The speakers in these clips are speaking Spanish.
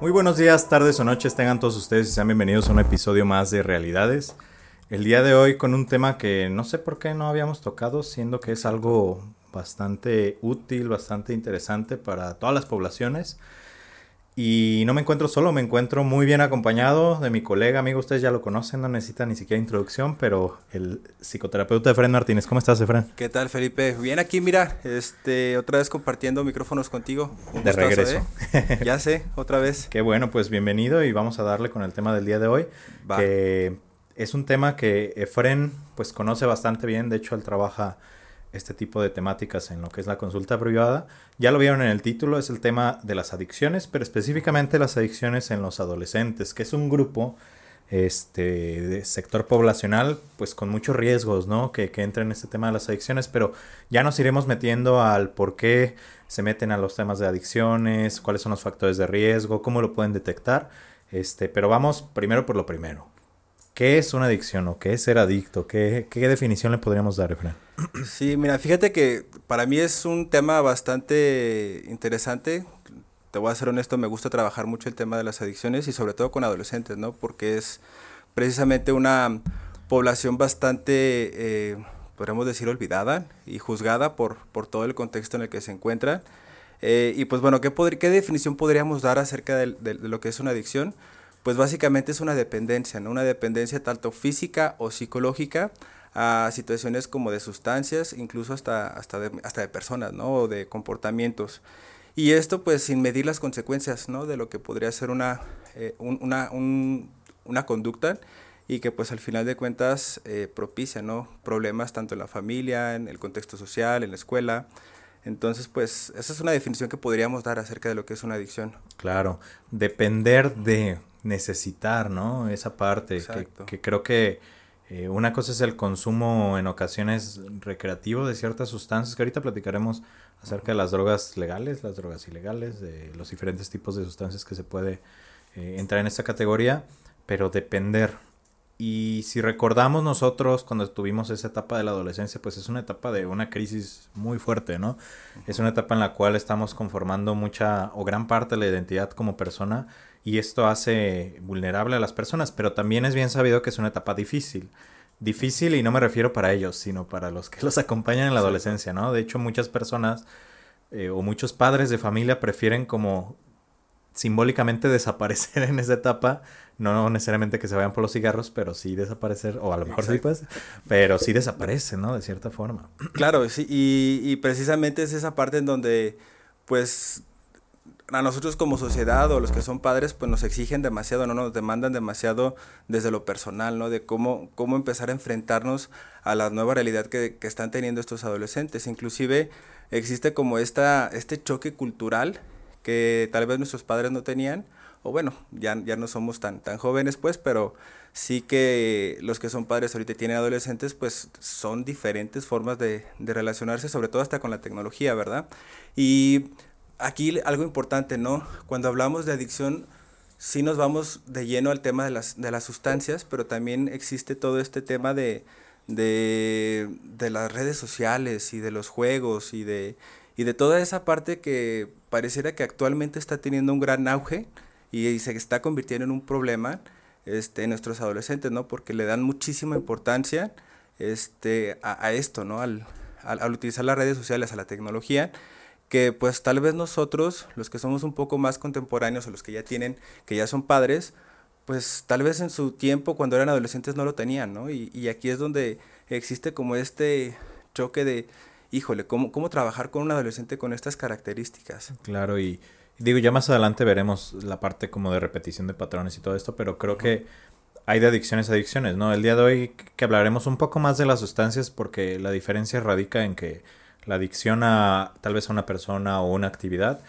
Muy buenos días, tardes o noches tengan todos ustedes y sean bienvenidos a un episodio más de Realidades. El día de hoy con un tema que no sé por qué no habíamos tocado, siendo que es algo bastante útil, bastante interesante para todas las poblaciones. Y no me encuentro solo, me encuentro muy bien acompañado de mi colega, amigo, ustedes ya lo conocen, no necesitan ni siquiera introducción, pero el psicoterapeuta Efren Martínez. ¿Cómo estás, Efren? ¿Qué tal, Felipe? Bien aquí, mira, este, otra vez compartiendo micrófonos contigo. de regreso. ¿eh? ya sé, otra vez. Qué bueno, pues bienvenido y vamos a darle con el tema del día de hoy, que es un tema que Efren pues conoce bastante bien, de hecho él trabaja este tipo de temáticas en lo que es la consulta privada. Ya lo vieron en el título, es el tema de las adicciones, pero específicamente las adicciones en los adolescentes, que es un grupo este de sector poblacional pues con muchos riesgos no que, que entra en este tema de las adicciones pero ya nos iremos metiendo al por qué se meten a los temas de adicciones cuáles son los factores de riesgo cómo lo pueden detectar. Este pero vamos primero por lo primero ¿Qué es una adicción o qué es ser adicto? ¿Qué, qué definición le podríamos dar, Efraín? Sí, mira, fíjate que para mí es un tema bastante interesante. Te voy a ser honesto, me gusta trabajar mucho el tema de las adicciones y sobre todo con adolescentes, ¿no? Porque es precisamente una población bastante, eh, podríamos decir, olvidada y juzgada por, por todo el contexto en el que se encuentra. Eh, y pues bueno, ¿qué, ¿qué definición podríamos dar acerca de, de lo que es una adicción? Pues básicamente es una dependencia, ¿no? Una dependencia tanto física o psicológica a situaciones como de sustancias, incluso hasta, hasta, de, hasta de personas, ¿no? O de comportamientos. Y esto pues sin medir las consecuencias, ¿no? De lo que podría ser una, eh, una, una conducta y que pues al final de cuentas eh, propicia, ¿no? Problemas tanto en la familia, en el contexto social, en la escuela. Entonces, pues, esa es una definición que podríamos dar acerca de lo que es una adicción. Claro, depender de necesitar, ¿no? Esa parte, que, creo que eh, una cosa es el consumo en ocasiones recreativo de ciertas sustancias, que ahorita platicaremos acerca de las drogas legales, las drogas ilegales, de los diferentes tipos de sustancias que se puede eh, entrar en esta categoría, pero depender. Y si recordamos nosotros cuando tuvimos esa etapa de la adolescencia, pues es una etapa de una crisis muy fuerte, ¿no? Es una etapa en la cual estamos conformando mucha o gran parte de la identidad como persona y esto hace vulnerable a las personas, pero también es bien sabido que es una etapa difícil. Difícil y no me refiero para ellos, sino para los que los acompañan en la adolescencia, ¿no? De hecho, muchas personas eh, o muchos padres de familia prefieren como simbólicamente desaparecer en esa etapa, no necesariamente que se vayan por los cigarros, pero sí desaparecer, o a lo mejor sí pues, pero sí desaparecen, ¿no? De cierta forma. Claro, sí, y, y precisamente es esa parte en donde pues a nosotros como sociedad o los que son padres, pues nos exigen demasiado, no nos demandan demasiado desde lo personal, ¿no? De cómo, cómo empezar a enfrentarnos a la nueva realidad que, que están teniendo estos adolescentes. Inclusive existe como esta, este choque cultural que tal vez nuestros padres no tenían, o bueno, ya, ya no somos tan, tan jóvenes pues, pero sí que los que son padres ahorita tienen adolescentes, pues son diferentes formas de, de relacionarse, sobre todo hasta con la tecnología, ¿verdad? Y aquí algo importante, ¿no? Cuando hablamos de adicción, sí nos vamos de lleno al tema de las, de las sustancias, pero también existe todo este tema de, de, de las redes sociales y de los juegos y de, y de toda esa parte que pareciera que actualmente está teniendo un gran auge y, se está convirtiendo en un problema este, en nuestros adolescentes, ¿no? Porque le dan muchísima importancia este, a, a esto, ¿no? Al, al, al utilizar las redes sociales, a la tecnología que pues tal vez nosotros, los que somos un poco más contemporáneos o los que ya tienen, que ya son padres, pues tal vez en su tiempo cuando eran adolescentes no lo tenían, ¿no? Y, y aquí es donde existe como este choque de, híjole, ¿cómo, ¿cómo trabajar con un adolescente con estas características? Claro, y digo, ya más adelante veremos la parte como de repetición de patrones y todo esto, pero creo que hay de adicciones a adicciones, ¿no? El día de hoy que hablaremos un poco más de las sustancias porque la diferencia radica en que la adicción a tal vez a una persona o una actividad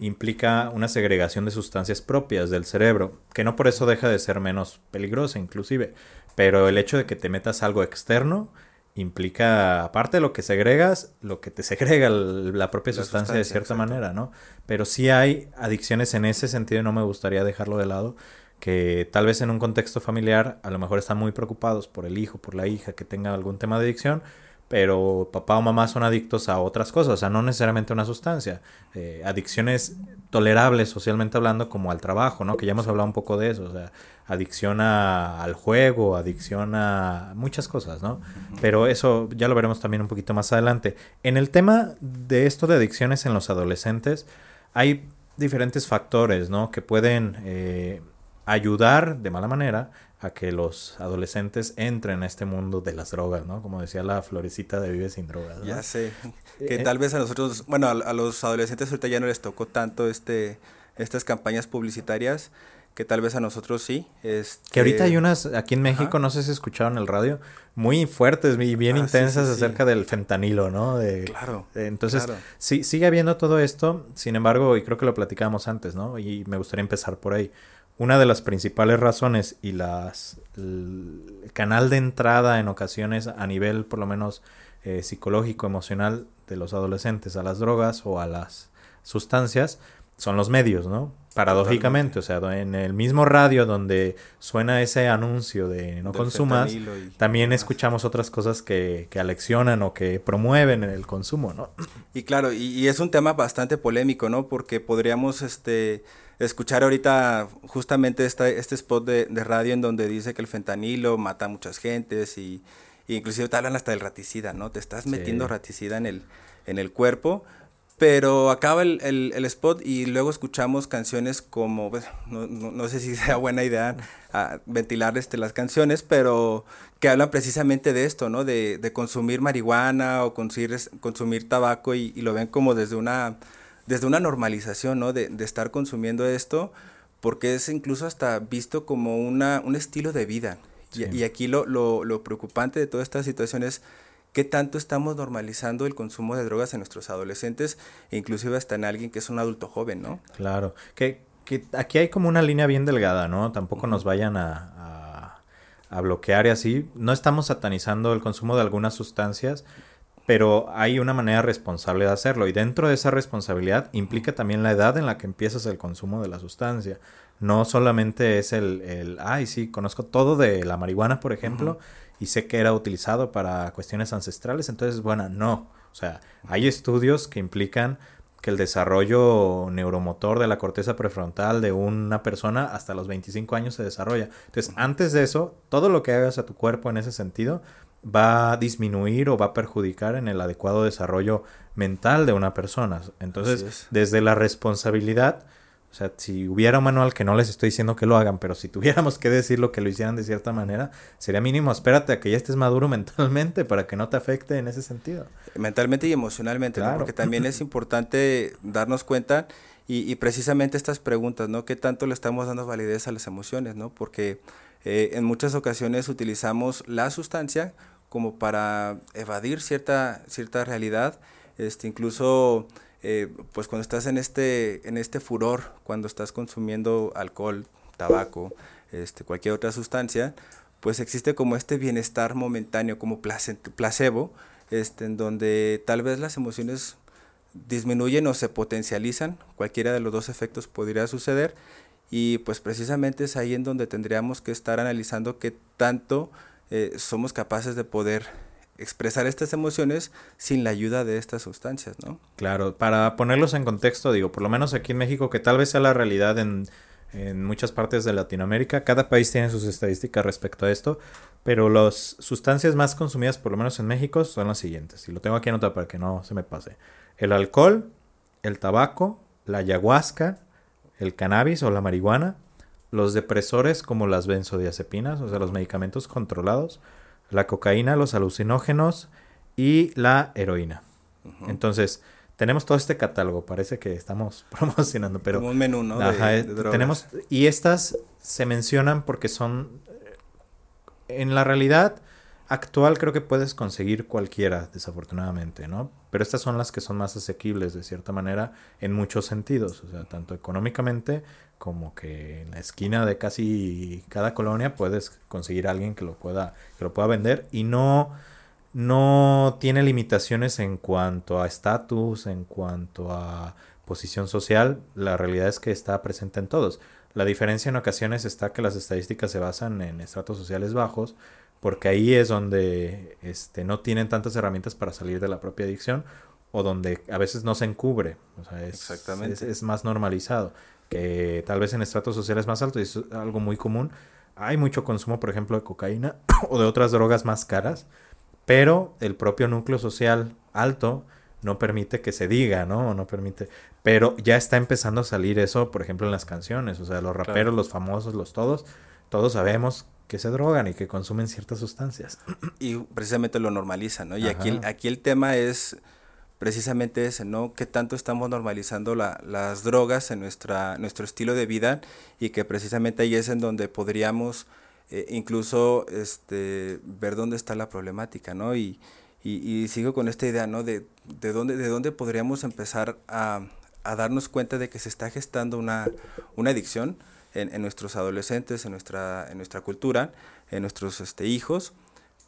implica una segregación de sustancias propias del cerebro, que no por eso deja de ser menos peligrosa inclusive, pero el hecho de que te metas algo externo implica, aparte de lo que segregas, lo que te segrega la propia sustancia, de cierta manera, ¿no? Pero sí hay adicciones en ese sentido y no me gustaría dejarlo de lado, que tal vez en un contexto familiar a lo mejor están muy preocupados por el hijo, por la hija que tenga algún tema de adicción, pero papá o mamá son adictos a otras cosas, o sea, no necesariamente a una sustancia. Eh, adicciones tolerables socialmente hablando como al trabajo, ¿no? Que ya hemos hablado un poco de eso, o sea, adicción al juego, adicción a muchas cosas, ¿no? Pero eso ya lo veremos también un poquito más adelante. En el tema de esto de adicciones en los adolescentes, hay diferentes factores, ¿no? Que pueden eh, ayudar de mala manera a que los adolescentes entren a este mundo de las drogas, ¿no? Como decía la florecita de Vive sin drogas. Ya sé. Que eh, tal vez a nosotros, bueno, a, los adolescentes ahorita ya no les tocó tanto este estas campañas publicitarias que tal vez a nosotros sí. Este... Que ahorita hay unas aquí en México, no sé si escucharon el radio, muy fuertes y bien ah, intensas acerca del fentanilo, ¿no? De, claro. entonces, sí, sigue habiendo todo esto, sin embargo, y creo que lo platicábamos antes, ¿no? Y me gustaría empezar por ahí una de las principales razones y las el canal de entrada en ocasiones a nivel por lo menos eh, psicológico emocional de los adolescentes a las drogas o a las sustancias son los medios, ¿no? Paradójicamente, o sea, en el mismo radio donde suena ese anuncio de no consumas, también escuchamos otras cosas que, que, aleccionan o que promueven el consumo, ¿no? Y claro, y, y es un tema bastante polémico, ¿no? Porque podríamos, este, escuchar ahorita justamente esta, este spot de, de, radio en donde dice que el fentanilo mata a muchas gentes y, inclusive te hablan hasta del raticida, ¿no? Te estás metiendo raticida en el, en el cuerpo. Pero acaba el, el, spot y luego escuchamos canciones como, no, no, sé si sea buena idea ventilar este, las canciones, pero que hablan precisamente de esto, ¿no? De, de consumir marihuana o consumir, consumir tabaco y, lo ven como desde una desde una normalización, ¿no? De, de, estar consumiendo esto, porque es incluso hasta visto como una, un estilo de vida. Y, aquí lo, lo, lo, preocupante de toda esta situación es qué tanto estamos normalizando el consumo de drogas en nuestros adolescentes, e inclusive hasta en alguien que es un adulto joven, ¿no? Claro, que, que aquí hay como una línea bien delgada, ¿no? Tampoco nos vayan a, a, a bloquear y así. No estamos satanizando el consumo de algunas sustancias, pero hay una manera responsable de hacerlo y dentro de esa responsabilidad implica también la edad en la que empiezas el consumo de la sustancia. No solamente es el, el ay, sí, conozco todo de la marihuana, por ejemplo, y sé que era utilizado para cuestiones ancestrales, entonces, bueno, no. O sea, hay estudios que implican que el desarrollo neuromotor de la corteza prefrontal de una persona hasta los 25 años se desarrolla. Entonces, antes de eso, todo lo que hagas a tu cuerpo en ese sentido va a disminuir o va a perjudicar en el adecuado desarrollo mental de una persona. Entonces, desde la responsabilidad, o sea, si hubiera un manual que no les estoy diciendo que lo hagan, pero si tuviéramos que decirlo que lo hicieran de cierta manera, sería mínimo, espérate a que ya estés maduro mentalmente para que no te afecte en ese sentido. Mentalmente y emocionalmente, porque también es importante darnos cuenta y, y, precisamente estas preguntas, ¿no? ¿Qué tanto le estamos dando validez a las emociones, ¿no? Porque eh, en muchas ocasiones utilizamos la sustancia como para evadir cierta, cierta realidad, este, incluso eh, pues cuando estás en este, en este furor, cuando estás consumiendo alcohol, tabaco, este, cualquier otra sustancia, pues existe como este bienestar momentáneo, como placebo, este, en donde tal vez las emociones disminuyen o se potencializan, cualquiera de los dos efectos podría suceder, y pues precisamente es ahí en donde tendríamos que estar analizando qué tanto eh, somos capaces de poder expresar estas emociones sin la ayuda de estas sustancias, ¿no? Claro, para ponerlos en contexto, digo, por lo menos aquí en México, que tal vez sea la realidad en, en muchas partes de Latinoamérica, cada país tiene sus estadísticas respecto a esto, pero las sustancias más consumidas, por lo menos en México, son las siguientes, y lo tengo aquí anotado para que no se me pase. El alcohol, el tabaco, la ayahuasca, el cannabis o la marihuana, los depresores como las benzodiazepinas, o sea, los medicamentos controlados, la cocaína, los alucinógenos y la heroína. Entonces, tenemos todo este catálogo, parece que estamos promocionando, pero... Como un menú, ¿no? Eh, tenemos, y estas se mencionan porque son, en la realidad actual creo que puedes conseguir cualquiera, desafortunadamente, ¿no? Pero estas son las que son más asequibles de cierta manera en muchos sentidos, o sea, tanto económicamente como que en la esquina de casi cada colonia puedes conseguir a alguien que lo pueda que lo pueda vender y no no tiene limitaciones en cuanto a estatus, en cuanto a posición social, la realidad es que está presente en todos. La diferencia en ocasiones está que las estadísticas se basan en estratos sociales bajos, porque ahí es donde este, no tienen tantas herramientas para salir de la propia adicción o donde a veces no se encubre, o sea, es, Exactamente. es, más normalizado, que tal vez en estratos sociales más altos, y es algo muy común, hay mucho consumo, por ejemplo, de cocaína o de otras drogas más caras, pero el propio núcleo social alto no permite que se diga, ¿no? No permite. Pero ya está empezando a salir eso, por ejemplo, en las canciones. O sea, los raperos, los famosos, los todos, todos sabemos que se drogan y que consumen ciertas sustancias. Y precisamente lo normalizan, ¿no? Y aquí, aquí el tema es precisamente ese, ¿no? Que tanto estamos normalizando la, las drogas en nuestra, nuestro estilo de vida y que precisamente ahí es en donde podríamos eh, incluso este, ver dónde está la problemática, ¿no? Y, y, sigo con esta idea, ¿no? De, de, dónde, de dónde podríamos empezar a, a darnos cuenta de que se está gestando una, una adicción en, en, nuestros adolescentes, en nuestra, en nuestra cultura, en nuestros este, hijos,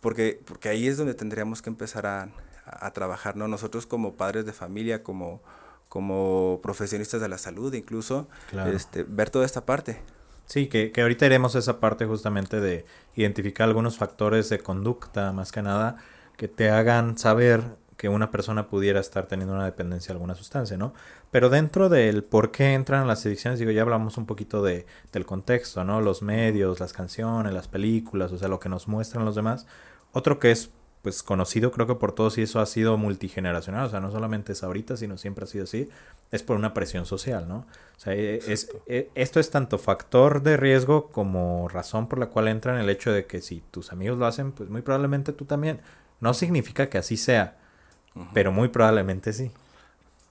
porque, porque ahí es donde tendríamos que empezar a, a, trabajar, ¿no? Nosotros como padres de familia, como, como profesionistas de la salud, incluso, este, ver toda esta parte. Sí, que, que ahorita iremos a esa parte justamente de identificar algunos factores de conducta, más que nada, que te hagan saber que una persona pudiera estar teniendo una dependencia de alguna sustancia, ¿no? Pero dentro del por qué entran las adicciones, digo, ya hablamos un poquito de, del contexto, ¿no? Los medios, las canciones, las películas, o sea, lo que nos muestran los demás. Otro que es pues conocido creo que por todos y eso ha sido multigeneracional, o sea, no solamente es ahorita, sino siempre ha sido así, es por una presión social, ¿no? O sea, e, es, e, esto es tanto factor de riesgo como razón por la cual entra en el hecho de que si tus amigos lo hacen, pues muy probablemente tú también. No significa que así sea, pero muy probablemente sí.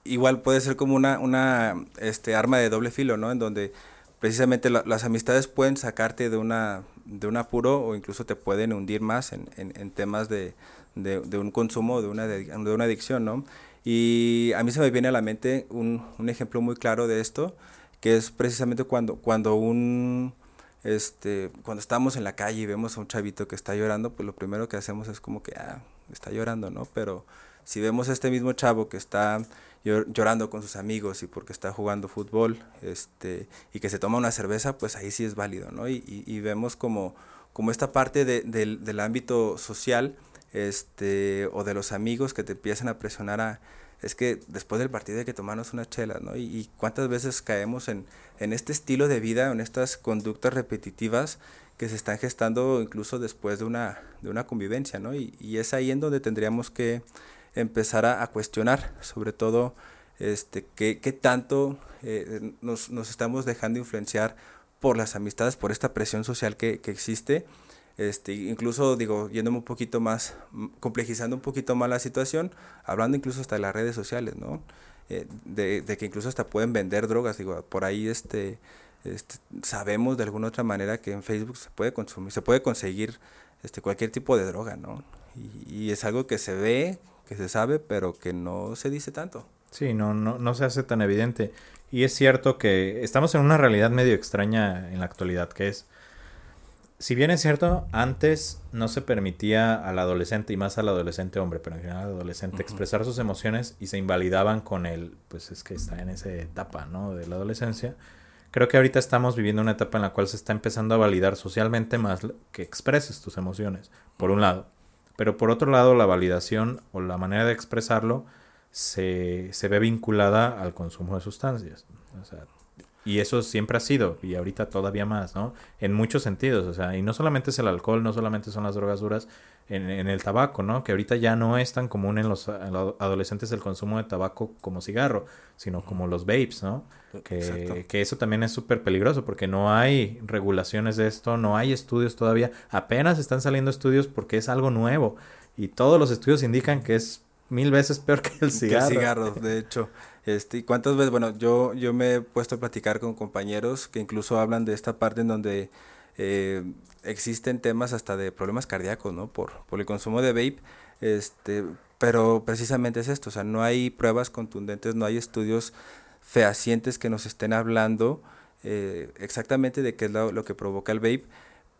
Igual puede ser como una, una este, arma de doble filo, ¿no? En donde precisamente las amistades pueden sacarte de una de un apuro o incluso te pueden hundir más en, en, temas de, de, un consumo, de una, de, una adicción, ¿no? Y a mí se me viene a la mente un, un, ejemplo muy claro de esto, que es precisamente cuando, cuando un... Este, cuando estamos en la calle y vemos a un chavito que está llorando, pues lo primero que hacemos es como que, ah, está llorando, ¿no? Pero si vemos a este mismo chavo que está llorando con sus amigos y porque está jugando fútbol este, y que se toma una cerveza, pues ahí sí es válido, ¿no? Y, y, vemos como, como esta parte de, del ámbito social este, o de los amigos que te empiezan a presionar a, es que después del partido hay que tomarnos una chela, ¿no? Y, y, cuántas veces caemos en, en este estilo de vida, en estas conductas repetitivas que se están gestando incluso después de una, de una convivencia, ¿no? Y, es ahí en donde tendríamos que empezar a, cuestionar, sobre todo, este, qué, qué tanto eh, nos, nos, estamos dejando influenciar por las amistades, por esta presión social que, que existe. Este, incluso digo, yéndome un poquito más, complejizando un poquito más la situación, hablando incluso hasta de las redes sociales, ¿no? Eh, de, de, que incluso hasta pueden vender drogas, digo, por ahí este, este, sabemos de alguna otra manera que en Facebook se puede consumir, se puede conseguir este, cualquier tipo de droga, ¿no? Y, y es algo que se ve, que se sabe, pero que no se dice tanto. Sí, no, no, no se hace tan evidente. Y es cierto que estamos en una realidad medio extraña en la actualidad, que es, si bien es cierto, antes no se permitía al adolescente, y más al adolescente hombre, pero en general al adolescente, expresar sus emociones y se invalidaban con el, pues es que está en esa etapa, ¿no? De la adolescencia. Creo que ahorita estamos viviendo una etapa en la cual se está empezando a validar socialmente más que expreses tus emociones, por un lado. Pero por otro lado, la validación o la manera de expresarlo se, se ve vinculada al consumo de sustancias. O sea, y eso siempre ha sido, y ahorita todavía más, ¿no? En muchos sentidos, o sea, y no solamente es el alcohol, no solamente son las drogas duras, en, en el tabaco, ¿no? Que ahorita ya no es tan común en los, adolescentes el consumo de tabaco como cigarro, sino como los vapes, ¿no? Que, que eso también es súper peligroso porque no hay regulaciones de esto, no hay estudios todavía, apenas están saliendo estudios porque es algo nuevo y todos los estudios indican que es mil veces peor que el cigarro. Que el cigarro, de hecho. Este, ¿Y cuántas veces? Bueno, yo, yo me he puesto a platicar con compañeros que incluso hablan de esta parte en donde eh, existen temas hasta de problemas cardíacos, ¿no? Por, por el consumo de vape. Este, pero precisamente es esto, o sea, no hay pruebas contundentes, no hay estudios fehacientes que nos estén hablando eh, exactamente de qué es lo, que provoca el vape,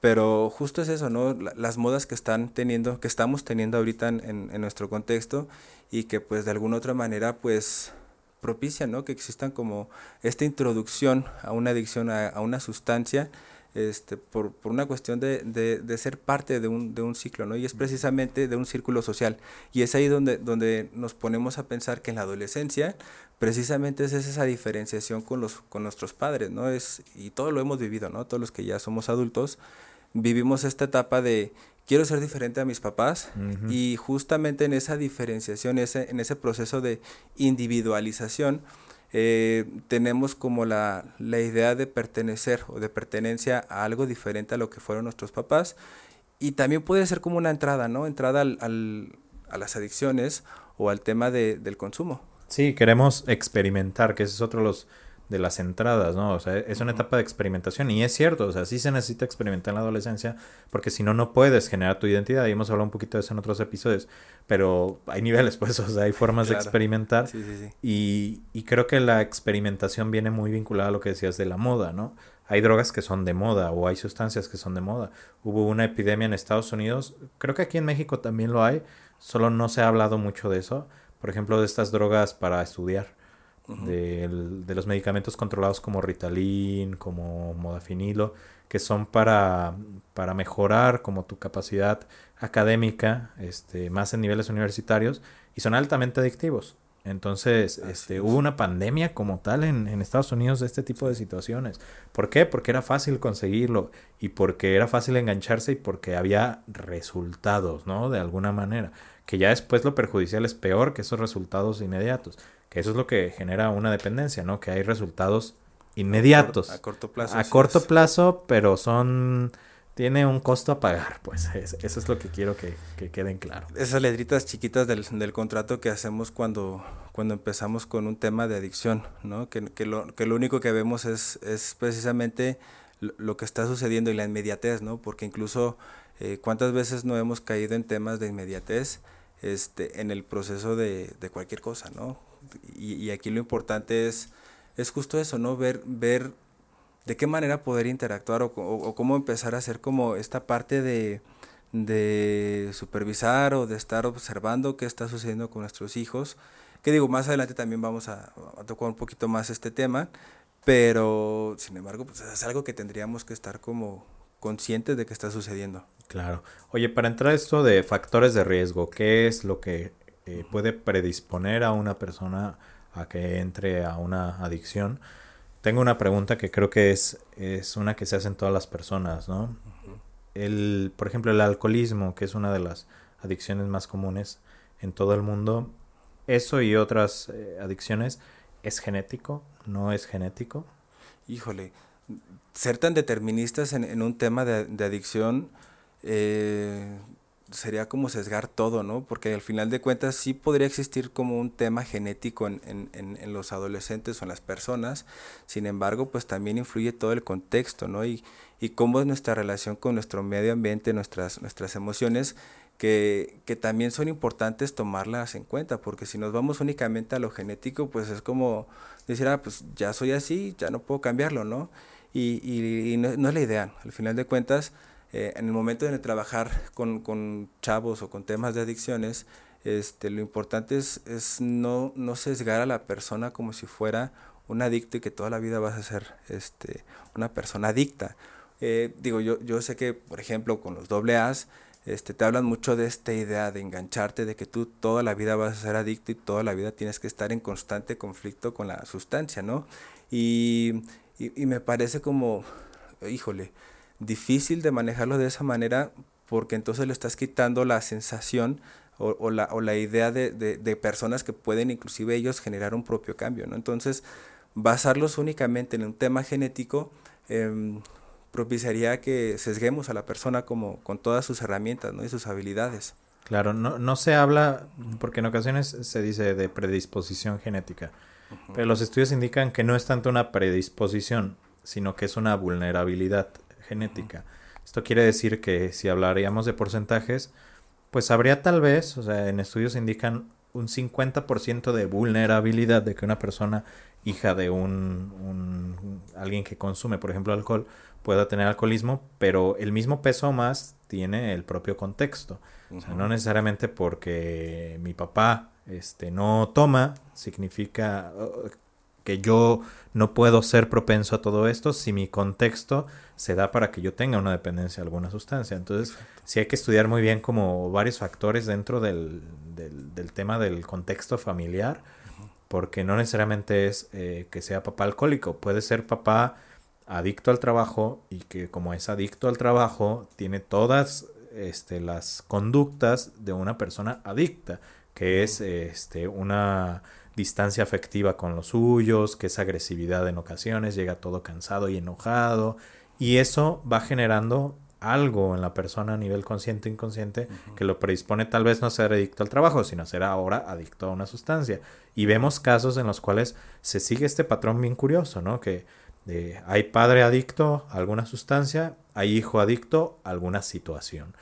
pero justo es eso, ¿no? las modas que están teniendo, que estamos teniendo ahorita en, en, nuestro contexto y que pues de alguna otra manera pues propician, ¿no? Que existan como esta introducción a una adicción a, una sustancia este, por, por una cuestión de, de, de, ser parte de un, de un ciclo, ¿no? Y es precisamente de un círculo social. Y es ahí donde, donde nos ponemos a pensar que en la adolescencia precisamente es esa diferenciación con, los, con nuestros padres, ¿no? Es, y todo lo hemos vivido, ¿no? Todos los que ya somos adultos, vivimos esta etapa de quiero ser diferente a mis papás y justamente en esa diferenciación, ese, en ese proceso de individualización, eh, tenemos como la, la, idea de pertenecer o de pertenencia a algo diferente a lo que fueron nuestros papás y también puede ser como una entrada, ¿no? Entrada al, al, a las adicciones o al tema de, del consumo. Sí, queremos experimentar, que ese es otro de los de las entradas, ¿no? O sea, es una etapa de experimentación y es cierto, o sea, sí se necesita experimentar en la adolescencia porque si no, no puedes generar tu identidad y hemos hablado un poquito de eso en otros episodios, pero hay niveles, pues, o sea, hay formas de experimentar sí, sí, sí. Y, y creo que la experimentación viene muy vinculada a lo que decías de la moda, ¿no? Hay drogas que son de moda o hay sustancias que son de moda. Hubo una epidemia en Estados Unidos, creo que aquí en México también lo hay, solo no se ha hablado mucho de eso, por ejemplo, de estas drogas para estudiar de, los medicamentos controlados como Ritalin, como Modafinilo, que son para, para mejorar como tu capacidad académica, este, más en niveles universitarios, y son altamente adictivos. Entonces, este, hubo una pandemia como tal en, en, Estados Unidos de este tipo de situaciones. ¿Por qué? Porque era fácil conseguirlo y porque era fácil engancharse y porque había resultados, ¿no? De alguna manera. Que ya después lo perjudicial es peor que esos resultados inmediatos que eso es lo que genera una dependencia, ¿no? Que hay resultados inmediatos. A, corto plazo. A corto plazo, pero son... Tiene un costo a pagar, pues eso es lo que quiero que, que queden claro. Esas letritas chiquitas del, del, contrato que hacemos cuando, cuando empezamos con un tema de adicción, ¿no? Que, que, lo, que lo único que vemos es, es precisamente lo que está sucediendo y la inmediatez, ¿no? Porque incluso eh, cuántas veces no hemos caído en temas de inmediatez este, en el proceso de, de cualquier cosa, ¿no? y, aquí lo importante es, es justo eso, ¿no? Ver, ver de qué manera poder interactuar o, cómo empezar a hacer como esta parte de, de supervisar o de estar observando qué está sucediendo con nuestros hijos. Que digo, más adelante también vamos a, tocar un poquito más este tema, pero sin embargo, pues es algo que tendríamos que estar como conscientes de que está sucediendo. Claro. Oye, para entrar a esto de factores de riesgo, ¿qué es lo que eh, puede predisponer a una persona a que entre a una adicción. Tengo una pregunta que creo que es, es una que se hacen todas las personas, ¿no? el, por ejemplo, el alcoholismo, que es una de las adicciones más comunes en todo el mundo, eso y otras eh, adicciones, ¿es genético? ¿No es genético? Híjole, ser tan deterministas en, en un tema de, de adicción, eh, sería como sesgar todo, ¿no? Porque al final de cuentas sí podría existir como un tema genético en, en, en, los adolescentes o en las personas, sin embargo, pues también influye todo el contexto, ¿no? Y, y cómo es nuestra relación con nuestro medio ambiente, nuestras, nuestras emociones, que, que también son importantes tomarlas en cuenta, porque si nos vamos únicamente a lo genético, pues es como decir, ah, pues ya soy así, ya no puedo cambiarlo, ¿no? Y, y, y no, no es la idea, al final de cuentas, eh, en el momento de trabajar con, con, chavos o con temas de adicciones, este, lo importante es, es no, no, sesgar a la persona como si fuera un adicto y que toda la vida vas a ser este, una persona adicta. Eh, digo, yo, yo sé que, por ejemplo, con los doble A's, este, te hablan mucho de esta idea de engancharte, de que tú toda la vida vas a ser adicto y toda la vida tienes que estar en constante conflicto con la sustancia, ¿no? Y, y, y me parece como, híjole, difícil de manejarlo de esa manera porque entonces le estás quitando la sensación o, o, la, o la, idea de, de, de, personas que pueden inclusive ellos generar un propio cambio, ¿no? Entonces, basarlos únicamente en un tema genético eh, propiciaría que sesguemos a la persona como con todas sus herramientas ¿no? y sus habilidades. Claro, no, no se habla, porque en ocasiones se dice de predisposición genética, uh -huh. pero los estudios indican que no es tanto una predisposición, sino que es una vulnerabilidad genética. Esto quiere decir que si hablaríamos de porcentajes, pues habría tal vez, o sea, en estudios indican un 50% de vulnerabilidad de que una persona hija de un, un, alguien que consume, por ejemplo, alcohol, pueda tener alcoholismo, pero el mismo peso más tiene el propio contexto. Uh -huh. O sea, no necesariamente porque mi papá este, no toma, significa que yo no puedo ser propenso a todo esto si mi contexto se da para que yo tenga una dependencia a alguna sustancia. Entonces, sí hay que estudiar muy bien como varios factores dentro del, del, tema del contexto familiar, porque no necesariamente es eh, que sea papá alcohólico, puede ser papá adicto al trabajo y que como es adicto al trabajo tiene todas este, las conductas de una persona adicta, que es este, una distancia afectiva con los suyos, que es agresividad en ocasiones, llega todo cansado y enojado, y eso va generando algo en la persona a nivel consciente e inconsciente que lo predispone tal vez no a ser adicto al trabajo, sino a ser ahora adicto a una sustancia. Y vemos casos en los cuales se sigue este patrón bien curioso, ¿no? Que eh, hay padre adicto a alguna sustancia, hay hijo adicto a alguna situación.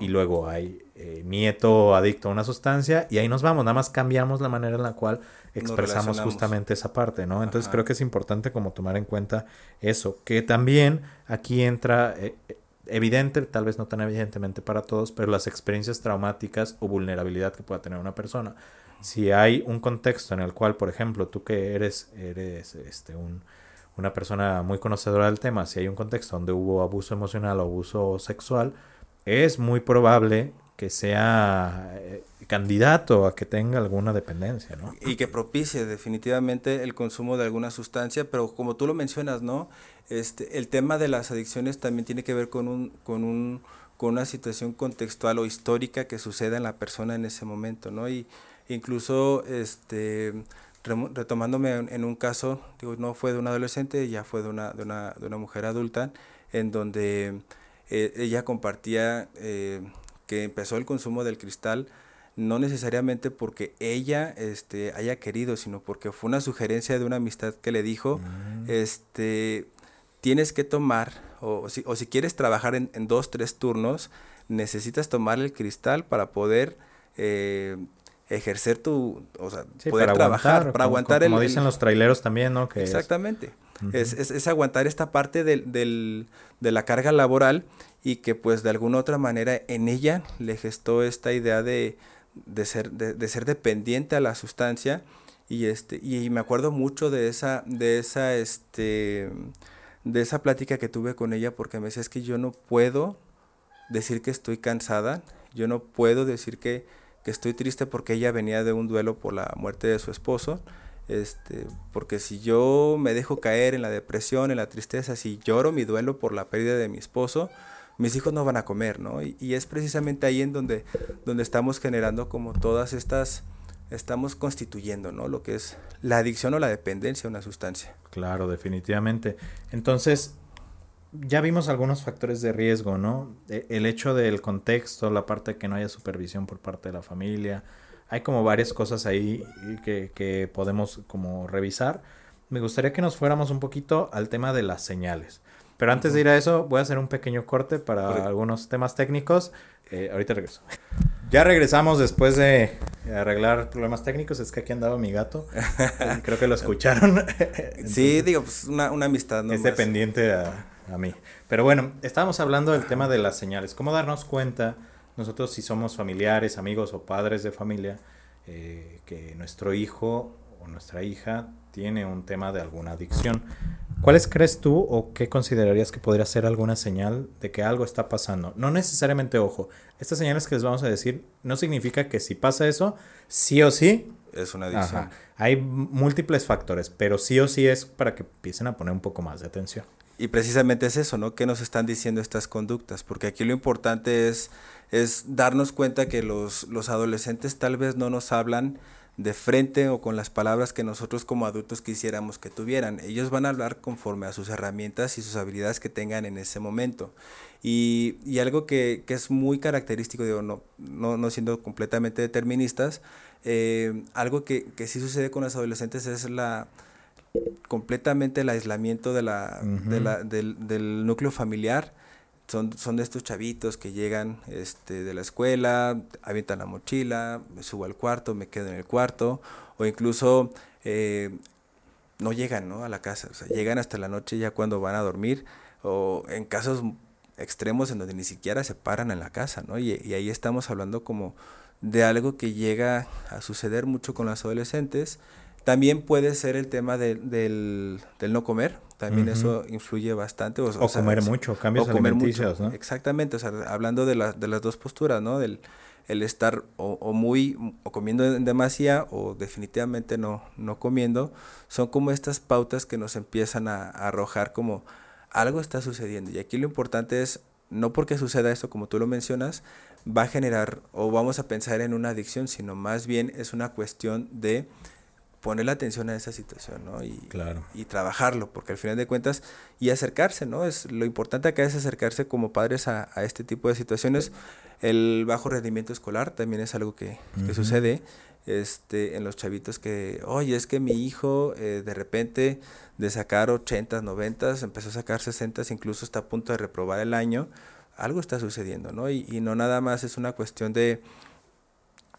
Y luego hay eh, nieto adicto a una sustancia y ahí nos vamos, nada más cambiamos la manera en la cual expresamos justamente esa parte, ¿no? Entonces creo que es importante como tomar en cuenta eso, que también aquí entra eh, evidente, tal vez no tan evidentemente para todos, pero las experiencias traumáticas o vulnerabilidad que pueda tener una persona. Si hay un contexto en el cual, por ejemplo, tú que eres, eres este, un, una persona muy conocedora del tema, si hay un contexto donde hubo abuso emocional o abuso sexual, es muy probable que sea eh, candidato a que tenga alguna dependencia, ¿no? Y que propicie definitivamente el consumo de alguna sustancia, pero como tú lo mencionas, ¿no? Este, el tema de las adicciones también tiene que ver con un, con un, con una situación contextual o histórica que suceda en la persona en ese momento, ¿no? Y incluso, este, retomándome en, un caso, digo, no fue de un adolescente, ya fue de una, de una, de una mujer adulta, en donde eh, ella compartía eh, que empezó el consumo del cristal no necesariamente porque ella este, haya querido, sino porque fue una sugerencia de una amistad que le dijo, mm. este, tienes que tomar, o si, o si quieres trabajar en, dos, tres turnos, necesitas tomar el cristal para poder eh, ejercer tu, o sea, poder trabajar, para aguantar el... Como dicen los traileros también, ¿no? Que exactamente. es, es, aguantar esta parte del, del, de la carga laboral y que pues de alguna otra manera en ella le gestó esta idea de, de ser, de, de, ser dependiente a la sustancia. Y este y me acuerdo mucho de esa de esa este de esa plática que tuve con ella porque me decía es que yo no puedo decir que estoy cansada yo no puedo decir que, que estoy triste porque ella venía de un duelo por la muerte de su esposo este, porque si yo me dejo caer en la depresión, en la tristeza, si lloro mi duelo por la pérdida de mi esposo, mis hijos no van a comer, ¿no? Y, es precisamente ahí en donde, donde estamos generando como todas estas, estamos constituyendo, ¿no? Lo que es la adicción o la dependencia a una sustancia. Claro, definitivamente. Entonces, ya vimos algunos factores de riesgo, ¿no? E, el hecho del contexto, la parte de que no haya supervisión por parte de la familia, hay como varias cosas ahí que, que podemos como revisar. Me gustaría que nos fuéramos un poquito al tema de las señales. Pero antes de ir a eso, voy a hacer un pequeño corte para algunos temas técnicos. Eh, ahorita regreso. Ya regresamos después de arreglar problemas técnicos. Es que aquí andaba mi gato. Creo que lo escucharon. sí, digo, pues una, una amistad. No es dependiente a, a, mí. Pero bueno, estábamos hablando del tema de las señales. ¿Cómo darnos cuenta nosotros si somos familiares, amigos o padres de familia eh, que nuestro hijo o nuestra hija tiene un tema de alguna adicción? ¿Cuáles crees tú o qué considerarías que podría ser alguna señal de que algo está pasando? No necesariamente, ojo, estas señales que les vamos a decir no significa que si pasa eso, sí o sí. Es una adicción. Hay múltiples factores, pero sí o sí es para que empiecen a poner un poco más de atención. Y precisamente es eso, ¿no? ¿Qué nos están diciendo estas conductas? Porque aquí lo importante es, es darnos cuenta que los, los adolescentes tal vez no nos hablan de frente o con las palabras que nosotros como adultos quisiéramos que tuvieran. Ellos van a hablar conforme a sus herramientas y sus habilidades que tengan en ese momento. Y, y algo que, que, es muy característico, digo, no, no, no siendo completamente deterministas, eh, algo que, que, sí sucede con los adolescentes es la completamente el aislamiento de la, de la, del, del núcleo familiar son, son de estos chavitos que llegan este, de la escuela, avientan la mochila, me subo al cuarto, me quedo en el cuarto, o incluso eh, no llegan ¿no? a la casa, o sea, llegan hasta la noche ya cuando van a dormir, o en casos extremos en donde ni siquiera se paran en la casa, ¿no? Y, y ahí estamos hablando como de algo que llega a suceder mucho con los adolescentes, También puede ser el tema del, no comer, también eso influye bastante. O, comer mucho, cambios alimenticios, ¿no? Exactamente, o sea, hablando de, de las dos posturas, ¿no? Del el estar o, muy o comiendo en demasía o definitivamente no, no comiendo, son como estas pautas que nos empiezan a, arrojar como algo está sucediendo. Y aquí lo importante es, no porque suceda esto como tú lo mencionas, va a generar o vamos a pensar en una adicción, sino más bien es una cuestión de poner la atención a esa situación, ¿no? Y, claro. y trabajarlo, porque al final de cuentas, y acercarse, ¿no? Es lo importante acá es acercarse como padres a, a este tipo de situaciones. El bajo rendimiento escolar también es algo que, sucede este, en los chavitos que, oye, es que mi hijo eh, de repente de sacar 80, 90, empezó a sacar 60, incluso está a punto de reprobar el año, algo está sucediendo, ¿no? Y, y no nada más es una cuestión de,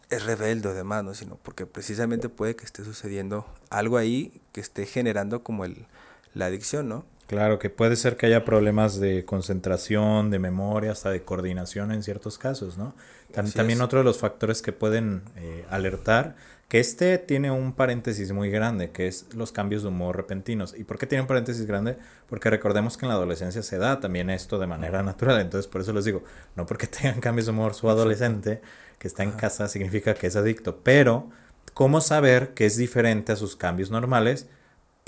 es rebelde además, ¿no? Sino porque precisamente puede que esté sucediendo algo ahí que esté generando como el, la adicción, ¿no? Claro, que puede ser que haya problemas de concentración, de memoria, hasta de coordinación en ciertos casos, ¿no? También, otro de los factores que pueden eh, alertar, que este tiene un paréntesis muy grande, que es los cambios de humor repentinos. ¿Y por qué tiene un paréntesis grande? Porque recordemos que en la adolescencia se da también esto de manera natural. Entonces, por eso les digo, no porque tengan cambios de humor su adolescente que está en casa significa que es adicto, pero ¿cómo saber que es diferente a sus cambios normales?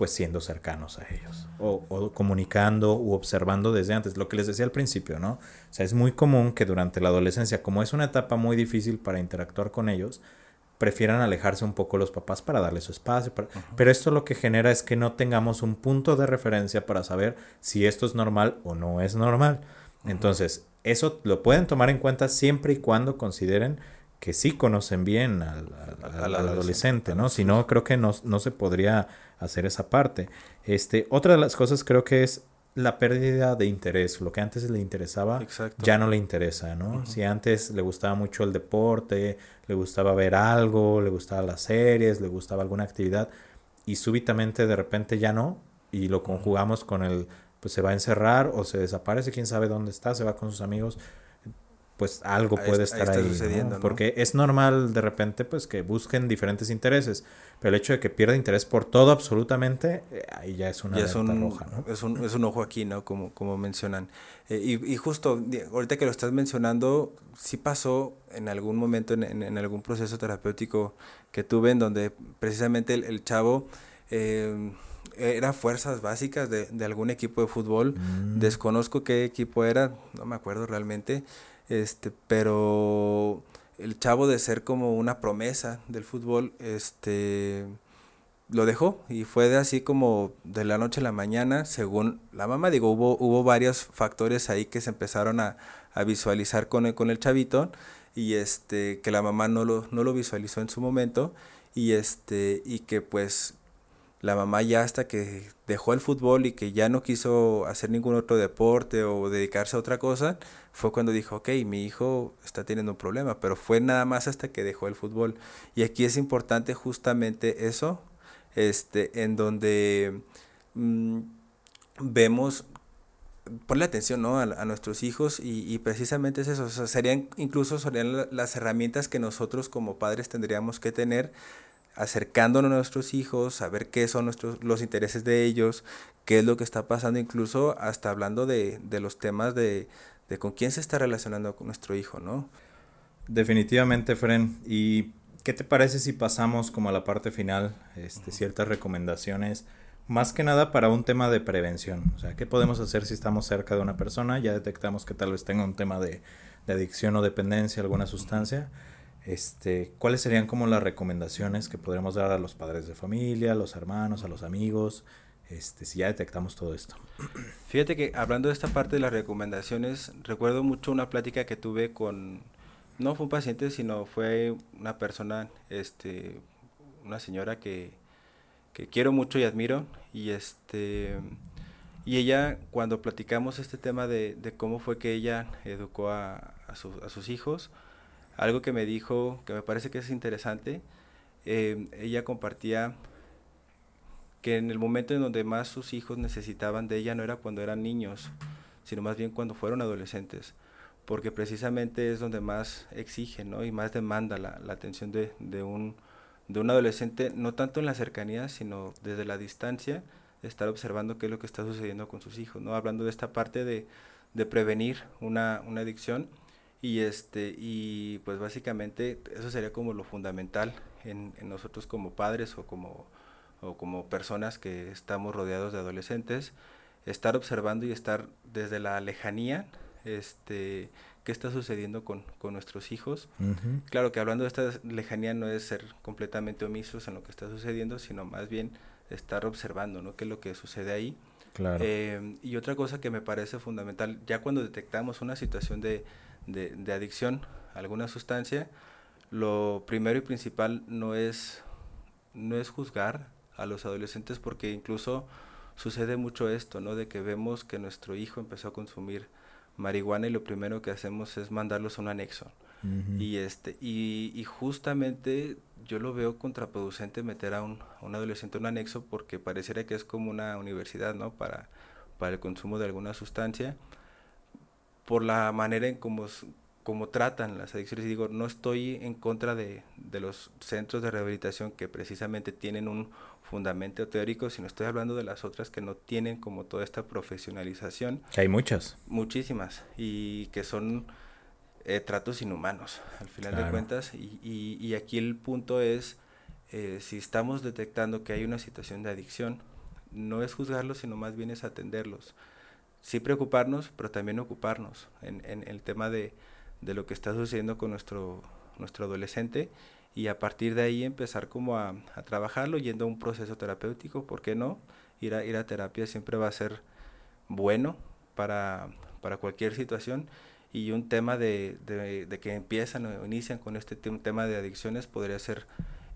pues siendo cercanos a ellos o, comunicando u observando desde antes, lo que les decía al principio, ¿no? O sea, es muy común que durante la adolescencia, como es una etapa muy difícil para interactuar con ellos, prefieran alejarse un poco los papás para darle su espacio. Pero esto lo que genera es que no tengamos un punto de referencia para saber si esto es normal o no es normal. Entonces, eso lo pueden tomar en cuenta siempre y cuando consideren que sí conocen bien al, adolescente, ¿no? Si no, creo que no, no se podría hacer esa parte. Este, otra de las cosas creo que es la pérdida de interés. Lo que antes le interesaba ya no le interesa, ¿no? Si antes le gustaba mucho el deporte, le gustaba ver algo, le gustaban las series, le gustaba alguna actividad y súbitamente de repente ya no y lo conjugamos con el pues se va a encerrar o se desaparece, quién sabe dónde está, se va con sus amigos pues algo puede estar ahí, porque es normal de repente pues que busquen diferentes intereses, pero el hecho de que pierda interés por todo absolutamente, eh, ahí ya es una es un, roja, Es un, es un ojo aquí, ¿no? Como, como mencionan. Eh, y, y, justo, ahorita que lo estás mencionando, sí pasó en algún momento, en, en, algún proceso terapéutico que tuve, en donde precisamente el, chavo... Eh, era fuerzas básicas de, de, algún equipo de fútbol. Mm. Desconozco qué equipo era, no me acuerdo realmente. Este, pero el chavo de ser como una promesa del fútbol, este lo dejó y fue de así como de la noche a la mañana, según la mamá, digo, hubo, hubo varios factores ahí que se empezaron a, visualizar con el, con el chavito y este que la mamá no lo, no lo visualizó en su momento y este y que pues la mamá ya hasta que dejó el fútbol y que ya no quiso hacer ningún otro deporte o dedicarse a otra cosa, fue cuando dijo, ok, mi hijo está teniendo un problema, pero fue nada más hasta que dejó el fútbol. Y aquí es importante justamente eso, este, en donde mm, vemos, ponle atención ¿no? a, nuestros hijos y, precisamente es eso, serían incluso serían las herramientas que nosotros como padres tendríamos que tener acercándonos a nuestros hijos, saber qué son nuestros, los intereses de ellos, qué es lo que está pasando, incluso hasta hablando de, de los temas de, de, con quién se está relacionando con nuestro hijo, ¿no? Definitivamente, Fren. ¿Y qué te parece si pasamos como a la parte final, este, ciertas recomendaciones? Más que nada para un tema de prevención. O sea, ¿qué podemos hacer si estamos cerca de una persona? Ya detectamos que tal vez tenga un tema de, de adicción o dependencia alguna sustancia este, ¿cuáles serían como las recomendaciones que podríamos dar a los padres de familia, a los hermanos, a los amigos, este, si ya detectamos todo esto? Fíjate que hablando de esta parte de las recomendaciones, recuerdo mucho una plática que tuve con, no fue un paciente, sino fue una persona, este, una señora que, que quiero mucho y admiro, y este, y ella, cuando platicamos este tema de, de cómo fue que ella educó a, a, a sus hijos, algo que me dijo, que me parece que es interesante, eh, ella compartía que en el momento en donde más sus hijos necesitaban de ella no era cuando eran niños, sino más bien cuando fueron adolescentes, porque precisamente es donde más exige ¿no? y más demanda la, atención de, un, de un adolescente, no tanto en la cercanía, sino desde la distancia, estar observando qué es lo que está sucediendo con sus hijos, ¿no? Hablando de esta parte de, de prevenir una, una adicción y este y pues básicamente eso sería como lo fundamental en, en nosotros como padres o como o como personas que estamos rodeados de adolescentes estar observando y estar desde la lejanía este qué está sucediendo con, con nuestros hijos. Claro que hablando de esta lejanía no es ser completamente omisos en lo que está sucediendo, sino más bien estar observando, ¿no? ¿Qué es lo que sucede ahí? Claro. Eh, y otra cosa que me parece fundamental, ya cuando detectamos una situación de, de, de adicción a alguna sustancia, lo primero y principal no es, no es juzgar a los adolescentes porque incluso sucede mucho esto, ¿no? De que vemos que nuestro hijo empezó a consumir marihuana y lo primero que hacemos es mandarlos a un anexo. Y este y, y, justamente yo lo veo contraproducente meter a un, a un adolescente en un anexo porque pareciera que es como una universidad, ¿no? Para, para el consumo de alguna sustancia por la manera en cómo, cómo tratan las adicciones. Y digo, no estoy en contra de, de, los centros de rehabilitación que precisamente tienen un fundamento teórico, sino estoy hablando de las otras que no tienen como toda esta profesionalización. Que hay muchas. Muchísimas. Y que son eh, tratos inhumanos, al final de cuentas. Y, y, y, aquí el punto es, eh, si estamos detectando que hay una situación de adicción, no es juzgarlos, sino más bien es atenderlos. Sí preocuparnos, pero también ocuparnos en, en el tema de, de, lo que está sucediendo con nuestro, nuestro adolescente y a partir de ahí empezar como a, a, trabajarlo yendo a un proceso terapéutico, ¿por qué no? Ir a, ir a terapia siempre va a ser bueno para, para cualquier situación y un tema de, de, de, que empiezan o inician con este tema de adicciones podría ser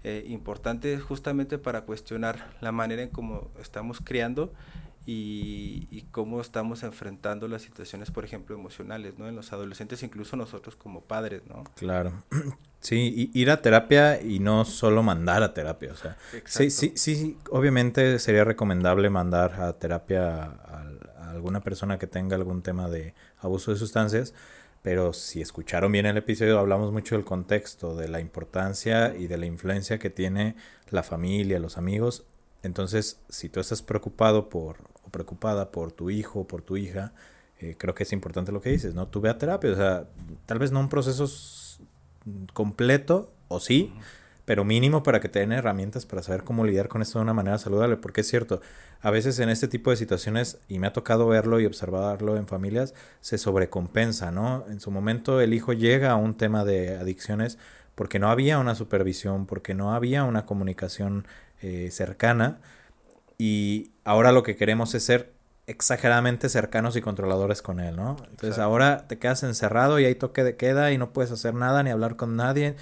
eh, importante justamente para cuestionar la manera en cómo estamos criando y, y, cómo estamos enfrentando las situaciones, por ejemplo, emocionales, ¿no? En los adolescentes, incluso nosotros como padres, ¿no? Claro. Sí, ir a terapia y no solo mandar a terapia, o sea, sí, sí, sí, obviamente sería recomendable mandar a terapia a, a alguna persona que tenga algún tema de abuso de sustancias, pero si escucharon bien el episodio, hablamos mucho del contexto, de la importancia y de la influencia que tiene la familia, los amigos. Entonces, si tú estás preocupado por preocupada por tu hijo o por tu hija, eh, creo que es importante lo que dices, ¿no? Tú ve a terapia, o sea, tal vez no un proceso completo, o sí, pero mínimo para que te den herramientas para saber cómo lidiar con esto de una manera saludable, porque es cierto, a veces en este tipo de situaciones, y me ha tocado verlo y observarlo en familias, se sobrecompensa, ¿no? En su momento el hijo llega a un tema de adicciones porque no había una supervisión, porque no había una comunicación eh, cercana, y ahora lo que queremos es ser exageradamente cercanos y controladores con él, ¿no? Entonces Exacto. ahora te quedas encerrado y hay toque de queda y no puedes hacer nada ni hablar con nadie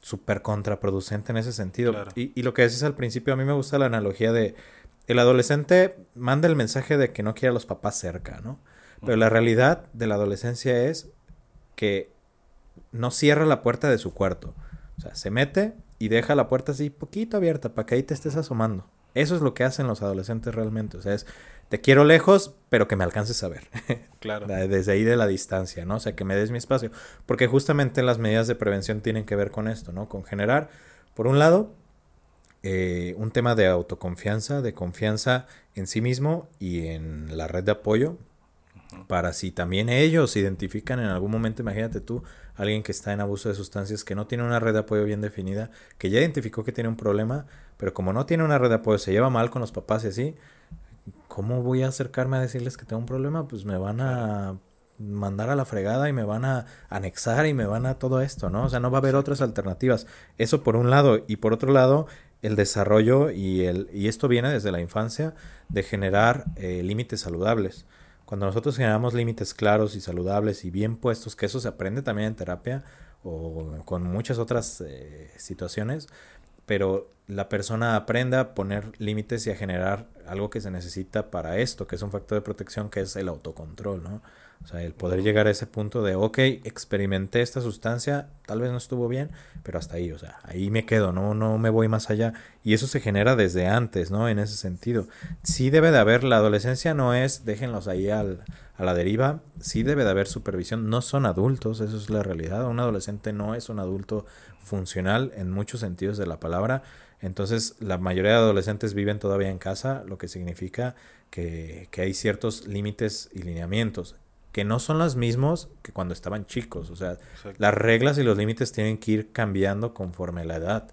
súper contraproducente en ese sentido. Claro. Y, y, lo que decís al principio, a mí me gusta la analogía de el adolescente manda el mensaje de que no quiere a los papás cerca, ¿no? Pero uh -huh. la realidad de la adolescencia es que no cierra la puerta de su cuarto. O sea, se mete y deja la puerta así poquito abierta para que ahí te estés asomando. Eso es lo que hacen los adolescentes realmente. O sea, es te quiero lejos, pero que me alcances a ver. Claro. Desde ahí de la distancia, ¿no? O sea, que me des mi espacio. Porque justamente las medidas de prevención tienen que ver con esto, ¿no? Con generar, por un lado, eh, un tema de autoconfianza, de confianza en sí mismo y en la red de apoyo. Para si también ellos identifican en algún momento, imagínate tú, alguien que está en abuso de sustancias, que no tiene una red de apoyo bien definida, que ya identificó que tiene un problema, pero como no tiene una red de apoyo, se lleva mal con los papás y así, ¿cómo voy a acercarme a decirles que tengo un problema? Pues me van a mandar a la fregada y me van a anexar y me van a todo esto, ¿no? O sea, no va a haber otras alternativas. Eso por un lado. Y por otro lado, el desarrollo y, el, y esto viene desde la infancia de generar eh, límites saludables. Cuando nosotros generamos límites claros y saludables y bien puestos, que eso se aprende también en terapia o con muchas otras eh, situaciones, pero la persona aprenda a poner límites y a generar algo que se necesita para esto, que es un factor de protección, que es el autocontrol, ¿no? O sea, el poder llegar a ese punto de, ok, experimenté esta sustancia, tal vez no estuvo bien, pero hasta ahí, o sea, ahí me quedo, no, no me voy más allá. Y eso se genera desde antes, ¿no? En ese sentido. Sí debe de haber, la adolescencia no es, déjenlos ahí al, a la deriva, sí debe de haber supervisión, no son adultos, eso es la realidad. Un adolescente no es un adulto funcional en muchos sentidos de la palabra. Entonces, la mayoría de adolescentes viven todavía en casa, lo que significa que, que hay ciertos límites y lineamientos que no son los mismos que cuando estaban chicos. O sea, las reglas y los límites tienen que ir cambiando conforme la edad.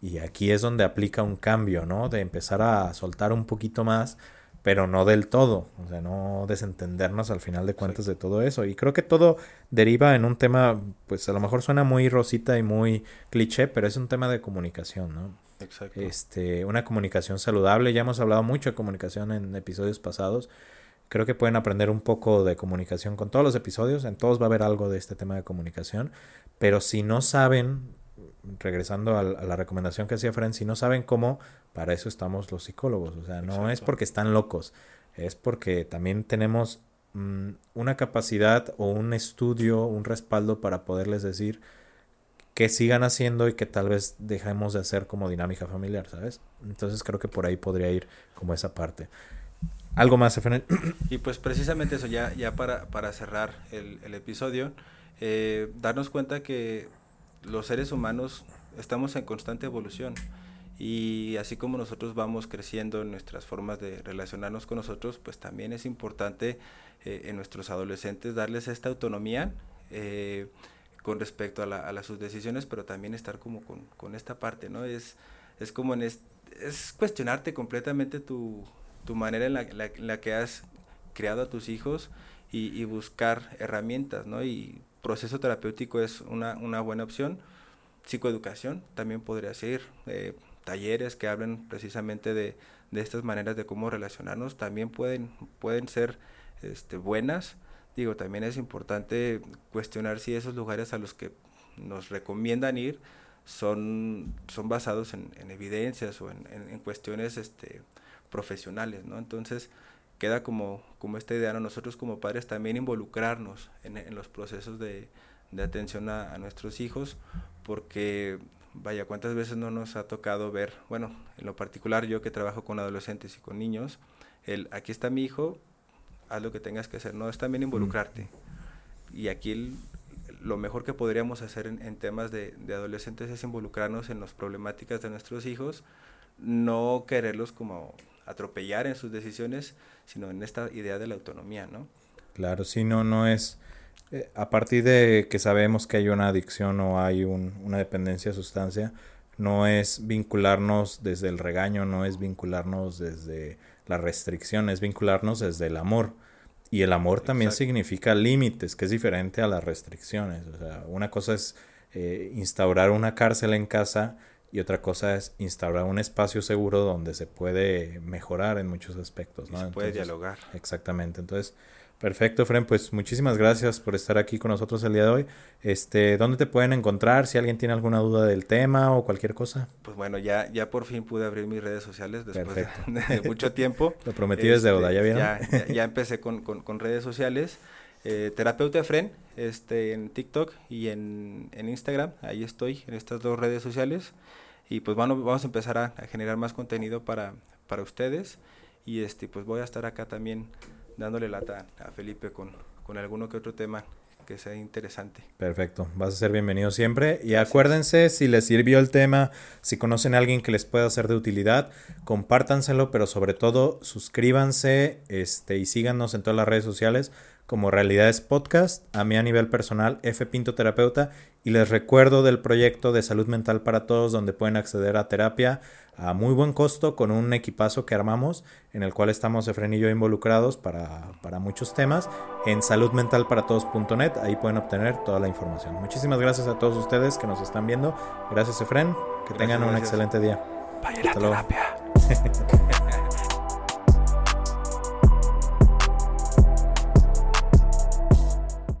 Y aquí es donde aplica un cambio, ¿no? De empezar a soltar un poquito más, pero no del todo. O sea, no desentendernos al final de cuentas de todo eso. Y creo que todo deriva en un tema, pues a lo mejor suena muy rosita y muy cliché, pero es un tema de comunicación, ¿no? Exacto. Este, una comunicación saludable. Ya hemos hablado mucho de comunicación en episodios pasados Creo que pueden aprender un poco de comunicación con todos los episodios. En todos va a haber algo de este tema de comunicación. Pero si no saben, regresando a, la recomendación que hacía Fren, si no saben cómo, para eso estamos los psicólogos. O sea, no es porque están locos, es porque también tenemos mm, una capacidad o un estudio, un respaldo para poderles decir que sigan haciendo y que tal vez dejemos de hacer como dinámica familiar, ¿sabes? Entonces creo que por ahí podría ir como esa parte. ¿Algo más, Efraín? Y pues precisamente eso, ya, ya para, para cerrar el, el episodio, eh, darnos cuenta que los seres humanos estamos en constante evolución y así como nosotros vamos creciendo en nuestras formas de relacionarnos con nosotros, pues también es importante eh, en nuestros adolescentes darles esta autonomía eh, con respecto a, la, a, sus decisiones, pero también estar como con, con esta parte, ¿no? Es, es como es, es cuestionarte completamente tu, tu manera en la, que has creado a tus hijos y, buscar herramientas, ¿no? Y proceso terapéutico es una, buena opción. Psicoeducación también podría ser, eh, talleres que hablen precisamente de, estas maneras de cómo relacionarnos también pueden, pueden ser este, buenas. Digo, también es importante cuestionar si esos lugares a los que nos recomiendan ir son, son basados en, evidencias o en, en, cuestiones este, profesionales, ¿no? Entonces queda como, como esta idea, nosotros como padres también involucrarnos en, los procesos de, atención a, nuestros hijos, porque vaya, cuántas veces no nos ha tocado ver, bueno, en lo particular yo que trabajo con adolescentes y con niños, el aquí está mi hijo, haz lo que tengas que hacer, no es también involucrarte. Y aquí lo mejor que podríamos hacer en, temas de, de, adolescentes es involucrarnos en las problemáticas de nuestros hijos, no quererlos como atropellar en sus decisiones, sino en esta idea de la autonomía, ¿no? Claro, si no, no es... Eh, a partir de que sabemos que hay una adicción o hay una dependencia a sustancia, no es vincularnos desde el regaño, no es vincularnos desde la restricción, es vincularnos desde el amor. Y el amor también significa límites, que es diferente a las restricciones. O sea, una cosa es eh, instaurar una cárcel en casa y otra cosa es instaurar un espacio seguro donde se puede mejorar en muchos aspectos. ¿no? se puede dialogar. Exactamente. Entonces, perfecto, Fren, pues muchísimas gracias por estar aquí con nosotros el día de hoy. Este, ¿Dónde te pueden encontrar? Si alguien tiene alguna duda del tema o cualquier cosa. Pues bueno, ya, ya por fin pude abrir mis redes sociales después de, mucho tiempo. Lo prometí es deuda, ¿ya vieron? Ya, ya, empecé con, con, con, redes sociales. Eh, terapeuta Fren, este, en TikTok y en, en Instagram, ahí estoy, en estas dos redes sociales. Y pues bueno, vamos a empezar a, generar más contenido para, para ustedes. Y este pues voy a estar acá también dándole lata a Felipe con, con alguno que otro tema que sea interesante. Perfecto, vas a ser bienvenido siempre. Y acuérdense, si les sirvió el tema, si conocen a alguien que les pueda ser de utilidad, compártanselo, pero sobre todo suscríbanse este, y síganos en todas las redes sociales como Realidades Podcast, a mí a nivel personal, F Pinto Terapeuta, y les recuerdo del proyecto de salud mental para todos, donde pueden acceder a terapia a muy buen costo con un equipazo que armamos, en el cual estamos Efren y yo involucrados para, para muchos temas, en saludmentalparatodos.net, ahí pueden obtener toda la información. Muchísimas gracias a todos ustedes que nos están viendo, gracias Efren, que tengan un excelente día. Vaya la terapia.